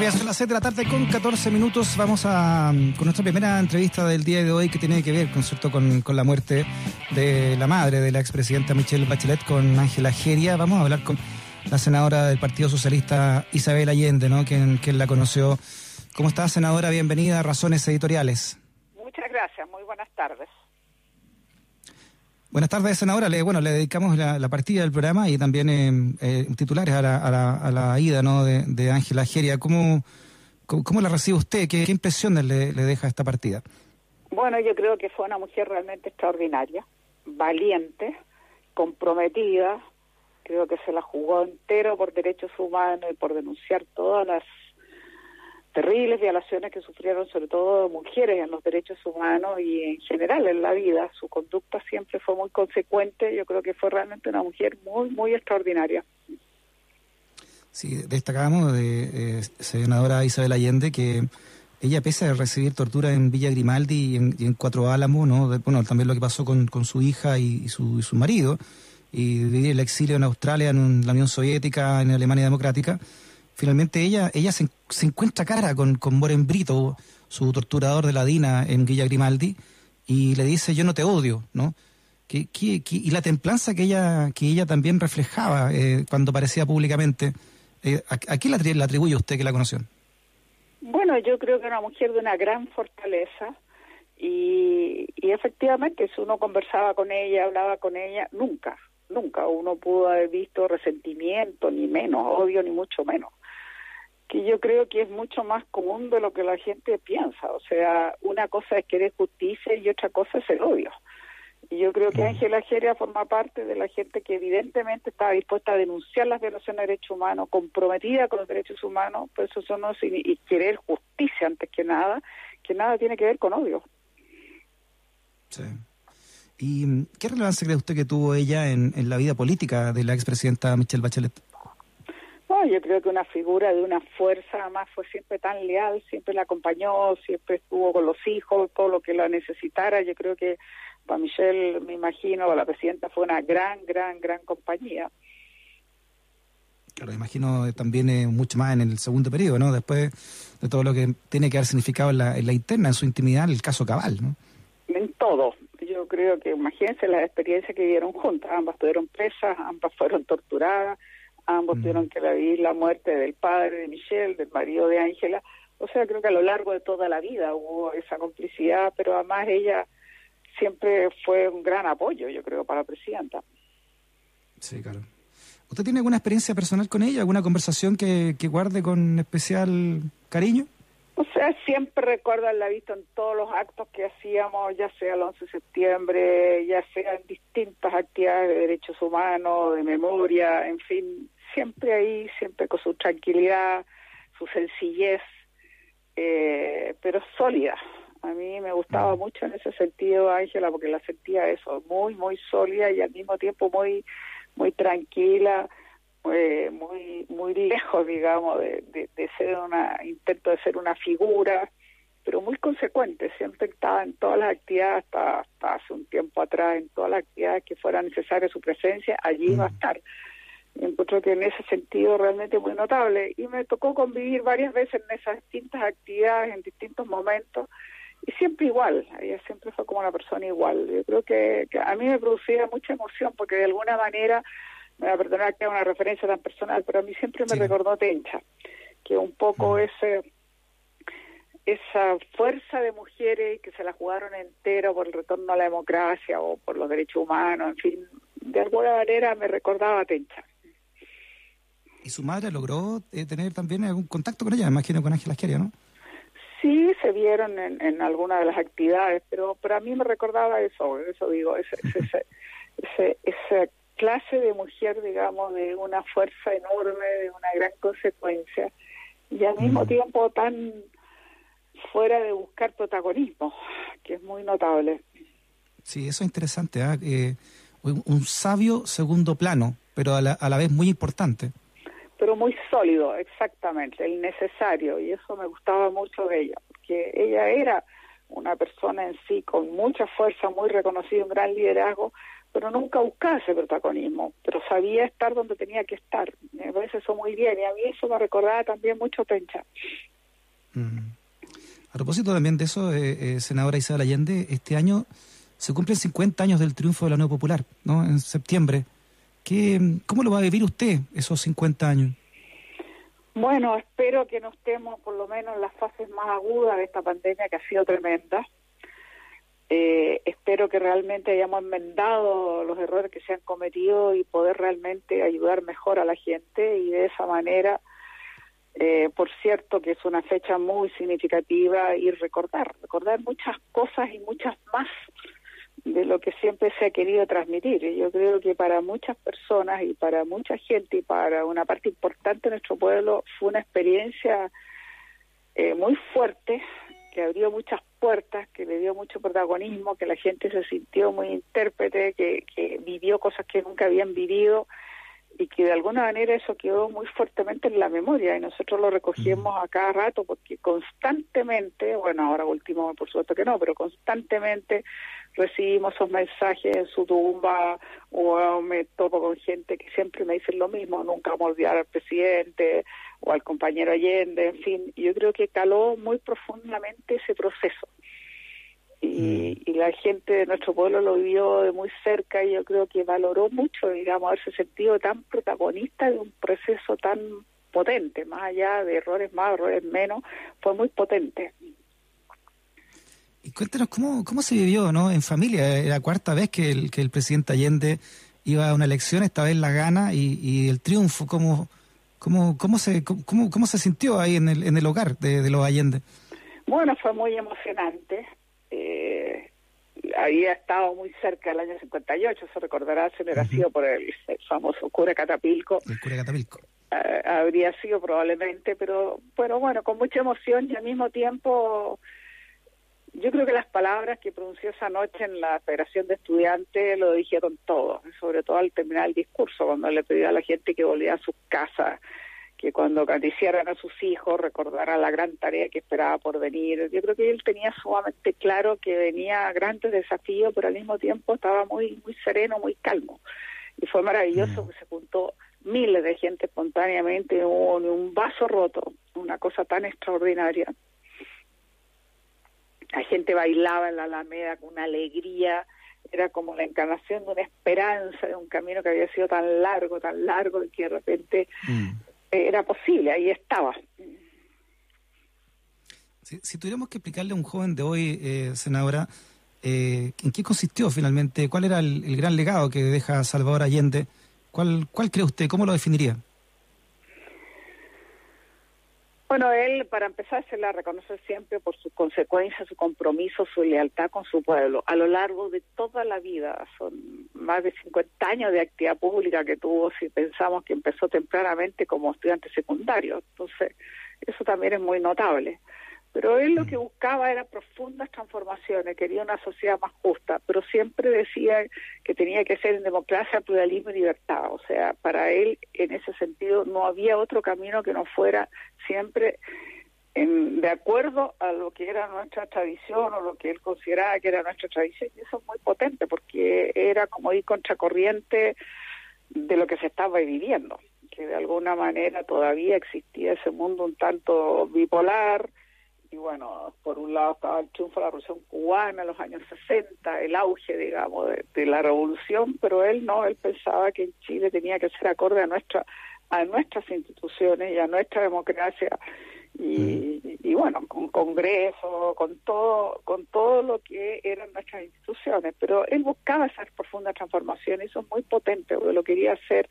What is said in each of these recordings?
Son las 7 de la tarde con 14 minutos. Vamos a con nuestra primera entrevista del día de hoy que tiene que ver con, con, con la muerte de la madre de la expresidenta Michelle Bachelet con Ángela Geria. Vamos a hablar con la senadora del Partido Socialista Isabel Allende, ¿no? Quien la conoció. ¿Cómo está, senadora? Bienvenida a Razones Editoriales. Muchas gracias. Muy buenas tardes. Buenas tardes, senadora. Le, bueno, le dedicamos la, partida del programa y también eh, eh, titulares a la, a, la, ida ¿no? de Ángela Geria. ¿Cómo, ¿Cómo, la recibe usted? ¿Qué, qué impresiones le, deja esta partida? Bueno, yo creo que fue una mujer realmente extraordinaria, valiente, comprometida. Creo que se la jugó entero por derechos humanos y por denunciar todas las terribles violaciones que sufrieron sobre todo mujeres en los derechos humanos y en general en la vida. Su conducta siempre fue muy consecuente. Yo creo que fue realmente una mujer muy, muy extraordinaria. Sí, destacábamos de eh, senadora Isabel Allende que ella, pese a recibir tortura en Villa Grimaldi y en, Cuatro Álamos, ¿no? bueno, también lo que pasó con, con su hija y, su, su marido, y vivir el exilio en Australia, en la Unión Soviética, en Alemania Democrática, finalmente ella, ella se, encuentra cara con, con Moren Brito, su torturador de la DINA en Villa Grimaldi, y le dice, yo no te odio, ¿no? Que, y la templanza que ella, que ella también reflejaba eh, cuando aparecía públicamente, eh, ¿a, quién le atribuye usted que la conoció? Bueno, yo creo que era una mujer de una gran fortaleza y, y efectivamente si uno conversaba con ella, hablaba con ella, nunca, nunca uno pudo haber visto resentimiento, ni menos, odio, ni mucho menos que yo creo que es mucho más común de lo que la gente piensa. O sea, una cosa es querer justicia y otra cosa es el odio. Y yo creo que Ángela Geria forma parte de la gente que evidentemente estaba dispuesta a denunciar las violaciones de derechos humanos, comprometida con los derechos humanos, pues eso no y querer justicia antes que nada, que nada tiene que ver con odio. Sí. ¿Y qué relevancia cree usted que tuvo ella en, en la vida política de la expresidenta Michelle Bachelet? No, yo creo que una figura de una fuerza, además fue siempre tan leal, siempre la acompañó, siempre estuvo con los hijos, todo lo que la necesitara. Yo creo que para Michelle, me imagino, la presidenta fue una gran, gran, gran compañía. Claro, imagino también eh, mucho más en el segundo periodo, ¿no? Después de todo lo que tiene que haber significado en la, en la interna, en su intimidad, el caso Cabal, ¿no? En todo. Yo creo que, imagínense las experiencias que vivieron juntas. Ambas tuvieron presas, ambas fueron torturadas Ambos mm. tuvieron que vivir la muerte del padre de Michelle, del marido de Ángela. O sea, creo que a lo largo de toda la vida hubo esa complicidad, pero además ella siempre fue un gran apoyo, yo creo, para la presidenta. Sí, claro. ¿Usted tiene alguna experiencia personal con ella? ¿Alguna conversación que, que guarde con especial cariño? O sea, siempre recuerdo haberla visto en todos los actos que hacíamos, ya sea el 11 de septiembre, ya sea en distintas actividades de derechos humanos, de memoria, en fin, siempre ahí, siempre con su tranquilidad, su sencillez, eh, pero sólida. A mí me gustaba mm. mucho en ese sentido, Ángela, porque la sentía eso, muy, muy sólida y al mismo tiempo muy, muy tranquila, eh, muy, muy lejos, digamos, de, de, ser una, intento de ser una figura, pero muy consecuente, siempre estaba en todas las actividades, hasta, hasta hace un tiempo atrás, en todas las actividades que fuera necesaria su presencia, allí iba a mm. estar encuentro que en ese sentido realmente muy notable y me tocó convivir varias veces en esas distintas actividades en distintos momentos y siempre igual, ella siempre fue como una persona igual. Yo creo que, a mí me producía mucha emoción porque de alguna manera, me va a perdonar que haga una referencia tan personal, pero a mí siempre me recordó Tencha, que un poco ese esa fuerza de mujeres que se la jugaron entero por el retorno a la democracia o por los derechos humanos, en fin, de alguna manera me recordaba a Tencha. ¿Y su madre logró eh, tener también algún contacto con ella? Me imagino con Ángela Asqueria, ¿no? Sí, se vieron en, en alguna de las actividades, pero, pero a mí me recordaba eso, eso digo, ese, ese, esa clase de mujer, digamos, de una fuerza enorme, de una gran consecuencia, y al mismo tiempo tan fuera de buscar protagonismo, que es muy notable. Sí, eso es interesante, ¿ah? eh, un, sabio segundo plano, pero a la, a la vez muy importante pero muy sólido, exactamente, el necesario, y eso me gustaba mucho de ella, porque ella era una persona en sí con mucha fuerza, muy reconocida, un gran liderazgo, pero nunca buscaba ese protagonismo, pero sabía estar donde tenía que estar. Me parece eso muy bien y a mí eso me recordaba también mucho Pencha. Mm. A propósito también de eso, eh, eh, senadora Isabel Allende, este año se cumplen 50 años del triunfo de la Unión Popular, ¿no? En septiembre. ¿Qué, ¿Cómo lo va a vivir usted esos 50 años? Bueno, espero que no estemos por lo menos en las fases más agudas de esta pandemia que ha sido tremenda. Eh, espero que realmente hayamos enmendado los errores que se han cometido y poder realmente ayudar mejor a la gente y de esa manera eh, por cierto que es una fecha muy significativa y recordar, recordar muchas cosas y muchas más de lo que siempre se ha querido transmitir. Yo creo que para muchas personas y para mucha gente y para una parte importante de nuestro pueblo fue una experiencia eh, muy fuerte que abrió muchas puertas, que le dio mucho protagonismo, que la gente se sintió muy intérprete, que, que vivió cosas que nunca habían vivido y que de alguna manera eso quedó muy fuertemente en la memoria y nosotros lo recogemos a cada rato porque constantemente, bueno, ahora último por supuesto que no, pero constantemente recibimos esos mensajes en su tumba o me topo con gente que siempre me dicen lo mismo, nunca vamos a olvidar al presidente o al compañero Allende, en fin, yo creo que caló muy profundamente ese proceso. Mm. y, la gente de nuestro pueblo lo vio de muy cerca y yo creo que valoró mucho, digamos, haberse sentido tan protagonista de un proceso tan potente, más allá de errores más, errores menos, fue muy potente. Y cuéntanos cómo, cómo se vivió ¿no? en familia. Era la cuarta vez que el, que el presidente Allende iba a una elección, esta vez la gana y, y el triunfo. ¿Cómo, cómo, cómo, se, cómo, cómo se sintió ahí en el, en el hogar de, de los Allende? Bueno, fue muy emocionante eh, había estado muy cerca del año 58, se recordará, se hubiera sido por el, famoso cura Catapilco. El cura Catapilco. Eh, habría sido probablemente, pero, pero bueno, con mucha emoción y al mismo tiempo yo creo que las palabras que pronunció esa noche en la Federación de Estudiantes lo dijeron todo, sobre todo al terminar el discurso, cuando le pidió a la gente que volviera a sus casas, que cuando acariciaran a sus hijos recordara la gran tarea que esperaba por venir. Yo creo que él tenía sumamente claro que venía grandes desafíos, pero al mismo tiempo estaba muy muy sereno, muy calmo. Y fue maravilloso mm. que se juntó miles de gente espontáneamente, hubo un vaso roto, una cosa tan extraordinaria. La gente bailaba en la Alameda con una alegría, era como la encarnación de una esperanza, de un camino que había sido tan largo, tan largo, y que de repente mm era posible, ahí estaba. Si, tuviéramos que explicarle a un joven de hoy, eh, senadora, eh, ¿en qué consistió finalmente? ¿Cuál era el, gran legado que deja Salvador Allende? ¿Cuál, ¿Cuál cree usted? ¿Cómo lo definiría? Bueno, él, para empezar, se la reconoce siempre por su consecuencia, su compromiso, su lealtad con su pueblo. A lo largo de toda la vida, son más de 50 años de actividad pública que tuvo, si pensamos que empezó tempranamente como estudiante secundario. Entonces, eso también es muy notable. Pero él lo que mm. buscaba era profundas transformaciones, quería una sociedad más justa, pero siempre decía que tenía que ser en democracia, pluralismo y libertad. O sea, para él, en ese sentido, no había otro camino que no fuera siempre en, de acuerdo a lo que era nuestra tradición o lo que él consideraba que era nuestra tradición. Y eso es muy potente porque era como ir contracorriente de lo que se estaba viviendo, que de alguna manera todavía existía ese mundo un tanto bipolar y bueno, por un lado estaba el triunfo de la revolución cubana en los años 60, el auge, digamos, de, la revolución, pero él no, él pensaba que en Chile tenía que ser acorde a nuestra a nuestras instituciones y a nuestra democracia. Y, mm. y, bueno, con Congreso, con todo, con todo lo que eran nuestras instituciones, pero él buscaba esas profundas transformaciones, eso es muy potente, porque lo quería hacer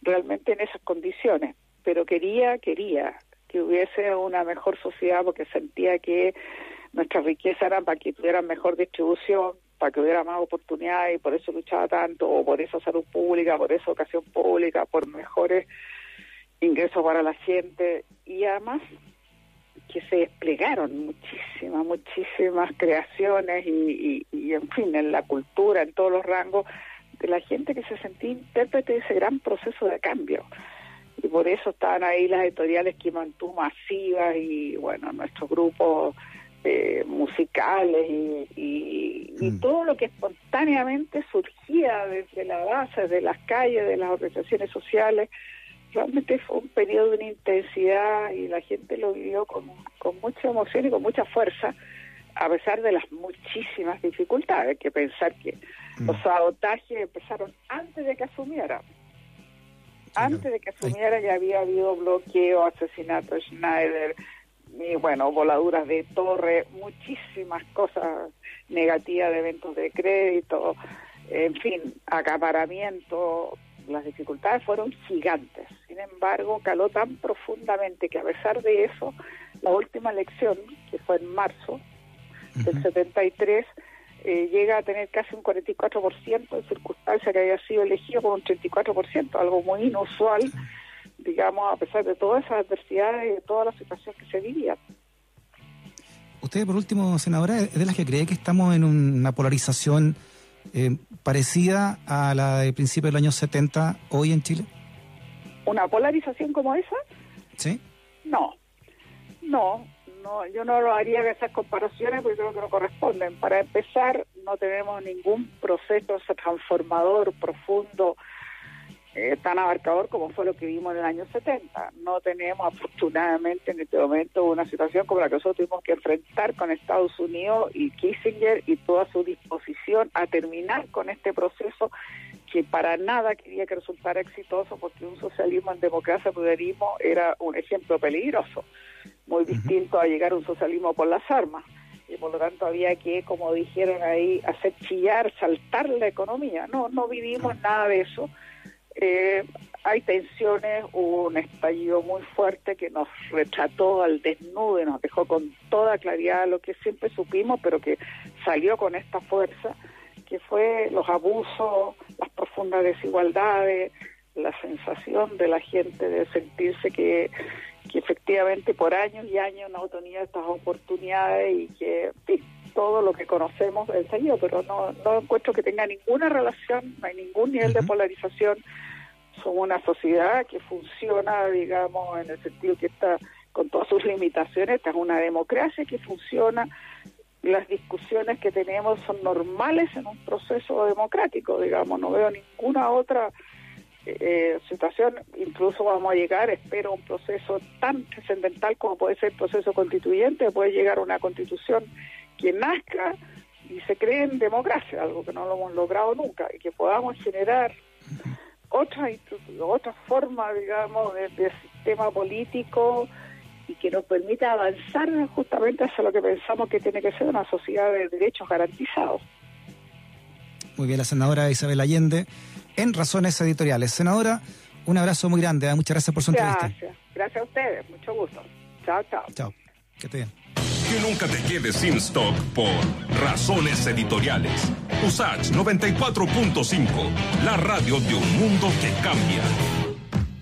realmente en esas condiciones, pero quería, quería, que hubiese una mejor sociedad porque sentía que nuestras riquezas eran para que tuvieran mejor distribución, para que hubiera más oportunidades y por eso luchaba tanto, o por esa salud pública, por esa educación pública, por mejores ingresos para la gente. Y además que se desplegaron muchísimas, muchísimas creaciones y, y, en fin, en la cultura, en todos los rangos, de la gente que se sentía intérprete de ese gran proceso de cambio y por eso estaban ahí las editoriales que mantuvo masivas y bueno, nuestro grupo eh, musicales y, mm. todo lo que espontáneamente surgía desde la base, de las calles, de las organizaciones sociales. Realmente fue un periodo de una intensidad y la gente lo vivió con, con mucha emoción y con mucha fuerza, a pesar de las muchísimas dificultades. Hay que pensar que mm. los sabotajes empezaron antes de que asumiera. Antes de que asumiera ya había habido bloqueo, asesinato de Schneider, y bueno, voladuras de torre, muchísimas cosas negativas de eventos de crédito, en fin, acaparamiento, las dificultades fueron gigantes. Sin embargo, caló tan profundamente que a pesar de eso, la última elección, que fue en marzo del 73, eh, llega a tener casi un 44% de circunstancia que había sido elegido con un 34%, algo muy inusual digamos, a pesar de todas esas adversidades y de toda la situación que se vivía. Usted, por último, senadora, es de las que cree que estamos en una polarización eh, parecida a la de principios del año 70 hoy en Chile. ¿Una polarización como esa? Sí. No, no, no, yo no lo haría esas comparaciones porque creo que no corresponden. Para empezar, no tenemos ningún proceso transformador profundo eh, tan abarcador como fue lo que vimos en el año 70. No tenemos afortunadamente en este momento una situación como la que nosotros tuvimos que enfrentar con Estados Unidos y Kissinger y toda su disposición a terminar con este proceso que para nada quería que resultara exitoso porque un socialismo en democracia pluralismo era un ejemplo peligroso, muy distinto a llegar a un socialismo por las armas. Y por lo tanto había que, como dijeron ahí, hacer chillar, saltar la economía. No, no vivimos nada de eso. Eh, hay tensiones, hubo un estallido muy fuerte que nos retrató al desnudo y nos dejó con toda claridad lo que siempre supimos, pero que salió con esta fuerza, que fue los abusos, las profundas desigualdades, la sensación de la gente de sentirse que, que efectivamente por años y años no tenía estas oportunidades y que todo lo que conocemos estallido, pero no, no encuentro que tenga ninguna relación, no hay ningún nivel de polarización. Somos una sociedad que funciona, digamos, en el sentido que está con todas sus limitaciones, esta es una democracia que funciona, las discusiones que tenemos son normales en un proceso democrático, digamos, no veo ninguna otra eh, situación, incluso vamos a llegar, espero, a un proceso tan trascendental como puede ser el proceso constituyente, puede llegar a una constitución que nazca y se cree en democracia, algo que no lo hemos logrado nunca, y que podamos generar otra, otra forma, digamos, de, sistema político y que nos permita avanzar justamente hacia lo que pensamos que tiene que ser una sociedad de derechos garantizados. Muy bien, la senadora Isabel Allende, en Razones Editoriales. Senadora, un abrazo muy grande, ¿eh? muchas gracias por su entrevista. Gracias, gracias a ustedes, mucho gusto. Chao, chao. Chao, que esté bien. Que nunca te quedes sin stock por Razones Editoriales. USACH 94.5, la radio de un mundo que cambia.